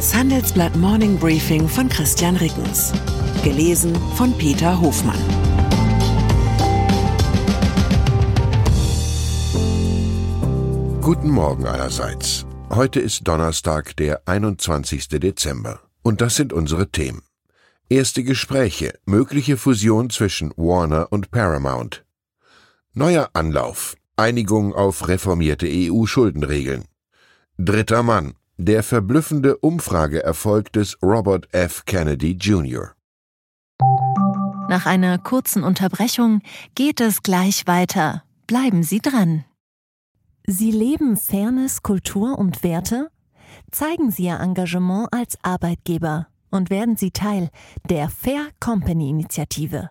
Das Handelsblatt Morning Briefing von Christian Rickens. Gelesen von Peter Hofmann. Guten Morgen allerseits. Heute ist Donnerstag, der 21. Dezember. Und das sind unsere Themen. Erste Gespräche, mögliche Fusion zwischen Warner und Paramount. Neuer Anlauf, Einigung auf reformierte EU-Schuldenregeln. Dritter Mann, der verblüffende Umfrageerfolg des Robert F. Kennedy Jr. Nach einer kurzen Unterbrechung geht es gleich weiter. Bleiben Sie dran. Sie leben Fairness, Kultur und Werte? Zeigen Sie Ihr Engagement als Arbeitgeber und werden Sie Teil der Fair Company Initiative.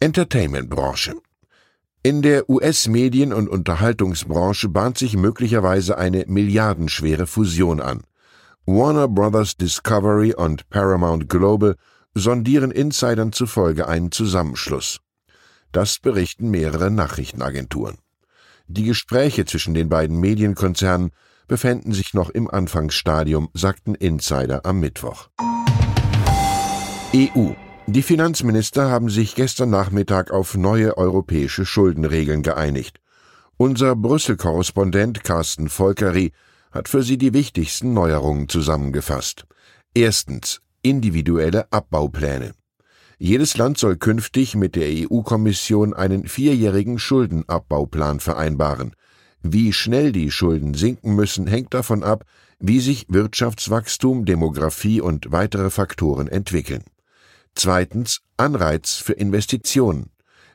Entertainment-Branche. In der US-Medien- und Unterhaltungsbranche bahnt sich möglicherweise eine milliardenschwere Fusion an. Warner Brothers Discovery und Paramount Global sondieren Insidern zufolge einen Zusammenschluss. Das berichten mehrere Nachrichtenagenturen. Die Gespräche zwischen den beiden Medienkonzernen befänden sich noch im Anfangsstadium, sagten Insider am Mittwoch. EU die Finanzminister haben sich gestern Nachmittag auf neue europäische Schuldenregeln geeinigt. Unser Brüssel-Korrespondent Carsten Volkeri hat für Sie die wichtigsten Neuerungen zusammengefasst. Erstens individuelle Abbaupläne. Jedes Land soll künftig mit der EU-Kommission einen vierjährigen Schuldenabbauplan vereinbaren. Wie schnell die Schulden sinken müssen, hängt davon ab, wie sich Wirtschaftswachstum, Demografie und weitere Faktoren entwickeln. Zweitens Anreiz für Investitionen.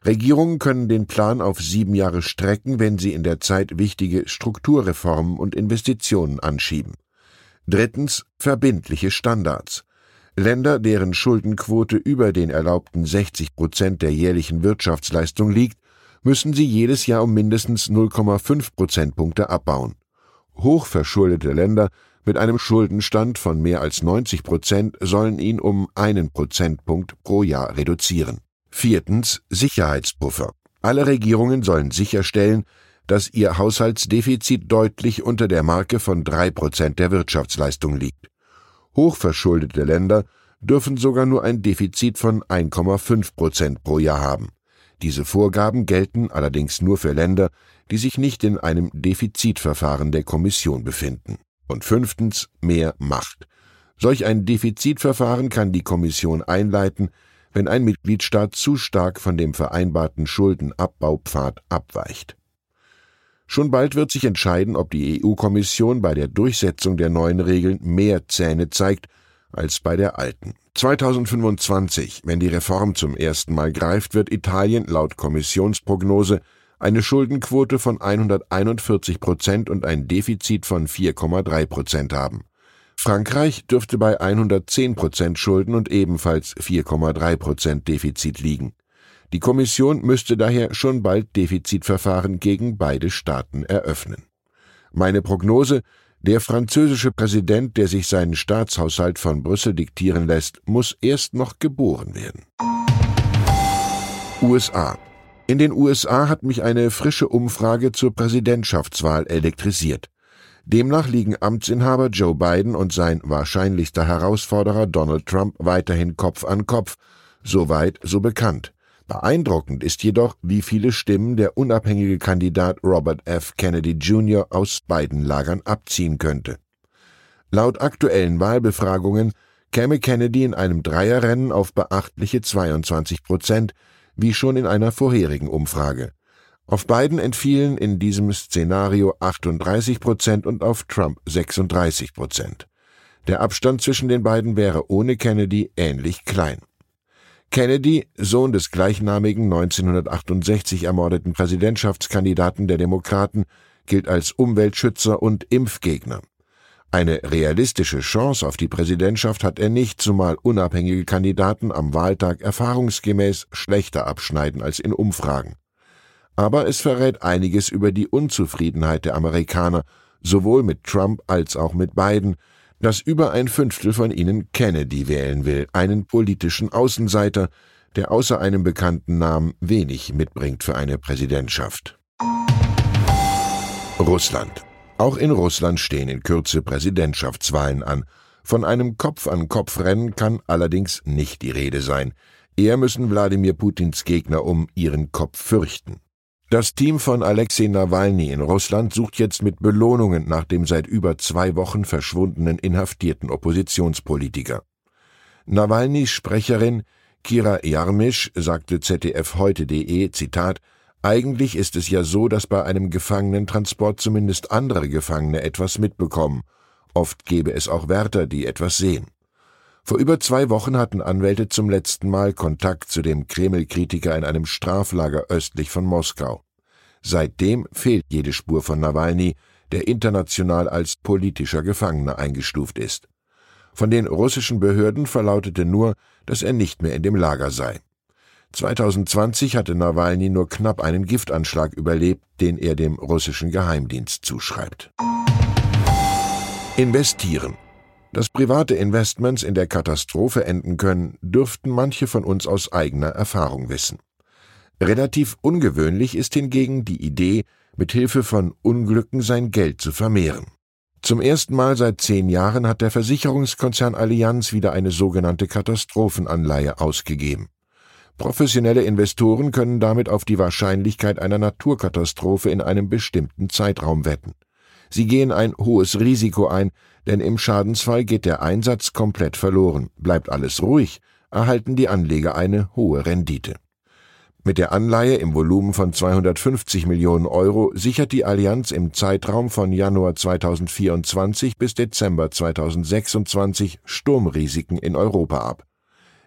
Regierungen können den Plan auf sieben Jahre strecken, wenn sie in der Zeit wichtige Strukturreformen und Investitionen anschieben. Drittens verbindliche Standards. Länder, deren Schuldenquote über den erlaubten 60 Prozent der jährlichen Wirtschaftsleistung liegt, müssen sie jedes Jahr um mindestens 0,5 Prozentpunkte abbauen. Hochverschuldete Länder mit einem Schuldenstand von mehr als 90 Prozent sollen ihn um einen Prozentpunkt pro Jahr reduzieren. Viertens Sicherheitspuffer. Alle Regierungen sollen sicherstellen, dass ihr Haushaltsdefizit deutlich unter der Marke von drei Prozent der Wirtschaftsleistung liegt. Hochverschuldete Länder dürfen sogar nur ein Defizit von 1,5 Prozent pro Jahr haben. Diese Vorgaben gelten allerdings nur für Länder, die sich nicht in einem Defizitverfahren der Kommission befinden. Und fünftens mehr Macht. Solch ein Defizitverfahren kann die Kommission einleiten, wenn ein Mitgliedstaat zu stark von dem vereinbarten Schuldenabbaupfad abweicht. Schon bald wird sich entscheiden, ob die EU-Kommission bei der Durchsetzung der neuen Regeln mehr Zähne zeigt als bei der alten. 2025, wenn die Reform zum ersten Mal greift, wird Italien laut Kommissionsprognose eine Schuldenquote von 141 Prozent und ein Defizit von 4,3 Prozent haben. Frankreich dürfte bei 110 Prozent Schulden und ebenfalls 4,3 Prozent Defizit liegen. Die Kommission müsste daher schon bald Defizitverfahren gegen beide Staaten eröffnen. Meine Prognose, der französische Präsident, der sich seinen Staatshaushalt von Brüssel diktieren lässt, muss erst noch geboren werden. USA in den USA hat mich eine frische Umfrage zur Präsidentschaftswahl elektrisiert. Demnach liegen Amtsinhaber Joe Biden und sein wahrscheinlichster Herausforderer Donald Trump weiterhin Kopf an Kopf. Soweit so bekannt. Beeindruckend ist jedoch, wie viele Stimmen der unabhängige Kandidat Robert F. Kennedy Jr. aus beiden Lagern abziehen könnte. Laut aktuellen Wahlbefragungen käme Kennedy in einem Dreierrennen auf beachtliche 22 Prozent, wie schon in einer vorherigen Umfrage. Auf beiden entfielen in diesem Szenario 38 Prozent und auf Trump 36 Prozent. Der Abstand zwischen den beiden wäre ohne Kennedy ähnlich klein. Kennedy, Sohn des gleichnamigen 1968 ermordeten Präsidentschaftskandidaten der Demokraten, gilt als Umweltschützer und Impfgegner. Eine realistische Chance auf die Präsidentschaft hat er nicht, zumal unabhängige Kandidaten am Wahltag erfahrungsgemäß schlechter abschneiden als in Umfragen. Aber es verrät einiges über die Unzufriedenheit der Amerikaner, sowohl mit Trump als auch mit Biden, dass über ein Fünftel von ihnen Kennedy wählen will, einen politischen Außenseiter, der außer einem bekannten Namen wenig mitbringt für eine Präsidentschaft. Russland auch in Russland stehen in Kürze Präsidentschaftswahlen an. Von einem Kopf-an-Kopf-Rennen kann allerdings nicht die Rede sein. Eher müssen Wladimir Putins Gegner um ihren Kopf fürchten. Das Team von Alexei Nawalny in Russland sucht jetzt mit Belohnungen nach dem seit über zwei Wochen verschwundenen inhaftierten Oppositionspolitiker. Nawalnys Sprecherin Kira Jarmisch sagte ZDF heute.de, Zitat, eigentlich ist es ja so, dass bei einem Gefangenentransport zumindest andere Gefangene etwas mitbekommen. Oft gäbe es auch Wärter, die etwas sehen. Vor über zwei Wochen hatten Anwälte zum letzten Mal Kontakt zu dem Kreml-Kritiker in einem Straflager östlich von Moskau. Seitdem fehlt jede Spur von Nawalny, der international als politischer Gefangener eingestuft ist. Von den russischen Behörden verlautete nur, dass er nicht mehr in dem Lager sei. 2020 hatte Nawalny nur knapp einen Giftanschlag überlebt, den er dem russischen Geheimdienst zuschreibt. Investieren. Dass private Investments in der Katastrophe enden können, dürften manche von uns aus eigener Erfahrung wissen. Relativ ungewöhnlich ist hingegen die Idee, mit Hilfe von Unglücken sein Geld zu vermehren. Zum ersten Mal seit zehn Jahren hat der Versicherungskonzern Allianz wieder eine sogenannte Katastrophenanleihe ausgegeben. Professionelle Investoren können damit auf die Wahrscheinlichkeit einer Naturkatastrophe in einem bestimmten Zeitraum wetten. Sie gehen ein hohes Risiko ein, denn im Schadensfall geht der Einsatz komplett verloren. Bleibt alles ruhig, erhalten die Anleger eine hohe Rendite. Mit der Anleihe im Volumen von 250 Millionen Euro sichert die Allianz im Zeitraum von Januar 2024 bis Dezember 2026 Sturmrisiken in Europa ab.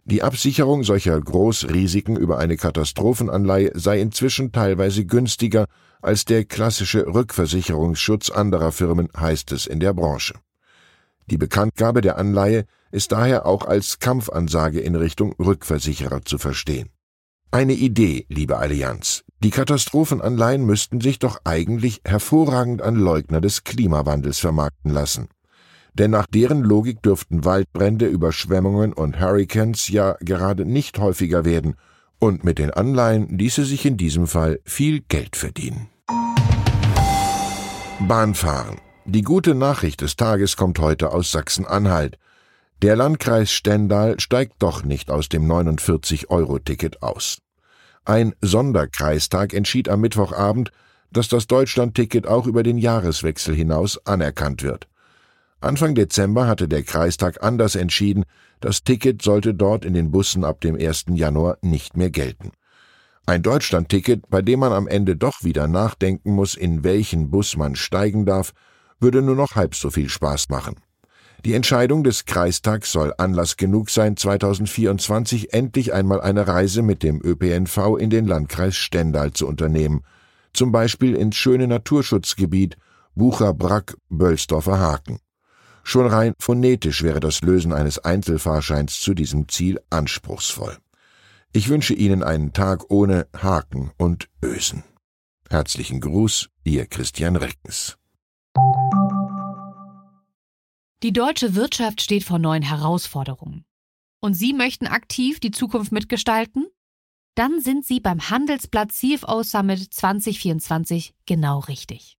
Die Absicherung solcher Großrisiken über eine Katastrophenanleihe sei inzwischen teilweise günstiger als der klassische Rückversicherungsschutz anderer Firmen, heißt es in der Branche. Die Bekanntgabe der Anleihe ist daher auch als Kampfansage in Richtung Rückversicherer zu verstehen. Eine Idee, liebe Allianz. Die Katastrophenanleihen müssten sich doch eigentlich hervorragend an Leugner des Klimawandels vermarkten lassen denn nach deren Logik dürften Waldbrände, Überschwemmungen und Hurricanes ja gerade nicht häufiger werden, und mit den Anleihen ließe sich in diesem Fall viel Geld verdienen. Bahnfahren. Die gute Nachricht des Tages kommt heute aus Sachsen-Anhalt. Der Landkreis Stendal steigt doch nicht aus dem 49-Euro-Ticket aus. Ein Sonderkreistag entschied am Mittwochabend, dass das Deutschlandticket auch über den Jahreswechsel hinaus anerkannt wird. Anfang Dezember hatte der Kreistag anders entschieden, das Ticket sollte dort in den Bussen ab dem 1. Januar nicht mehr gelten. Ein Deutschlandticket, bei dem man am Ende doch wieder nachdenken muss, in welchen Bus man steigen darf, würde nur noch halb so viel Spaß machen. Die Entscheidung des Kreistags soll Anlass genug sein, 2024 endlich einmal eine Reise mit dem ÖPNV in den Landkreis Stendal zu unternehmen, zum Beispiel ins schöne Naturschutzgebiet Bucher-Brack-Böllsdorfer Haken. Schon rein phonetisch wäre das Lösen eines Einzelfahrscheins zu diesem Ziel anspruchsvoll. Ich wünsche Ihnen einen Tag ohne Haken und Ösen. Herzlichen Gruß, Ihr Christian Reckens. Die deutsche Wirtschaft steht vor neuen Herausforderungen. Und Sie möchten aktiv die Zukunft mitgestalten? Dann sind Sie beim Handelsblatt CFO Summit 2024 genau richtig.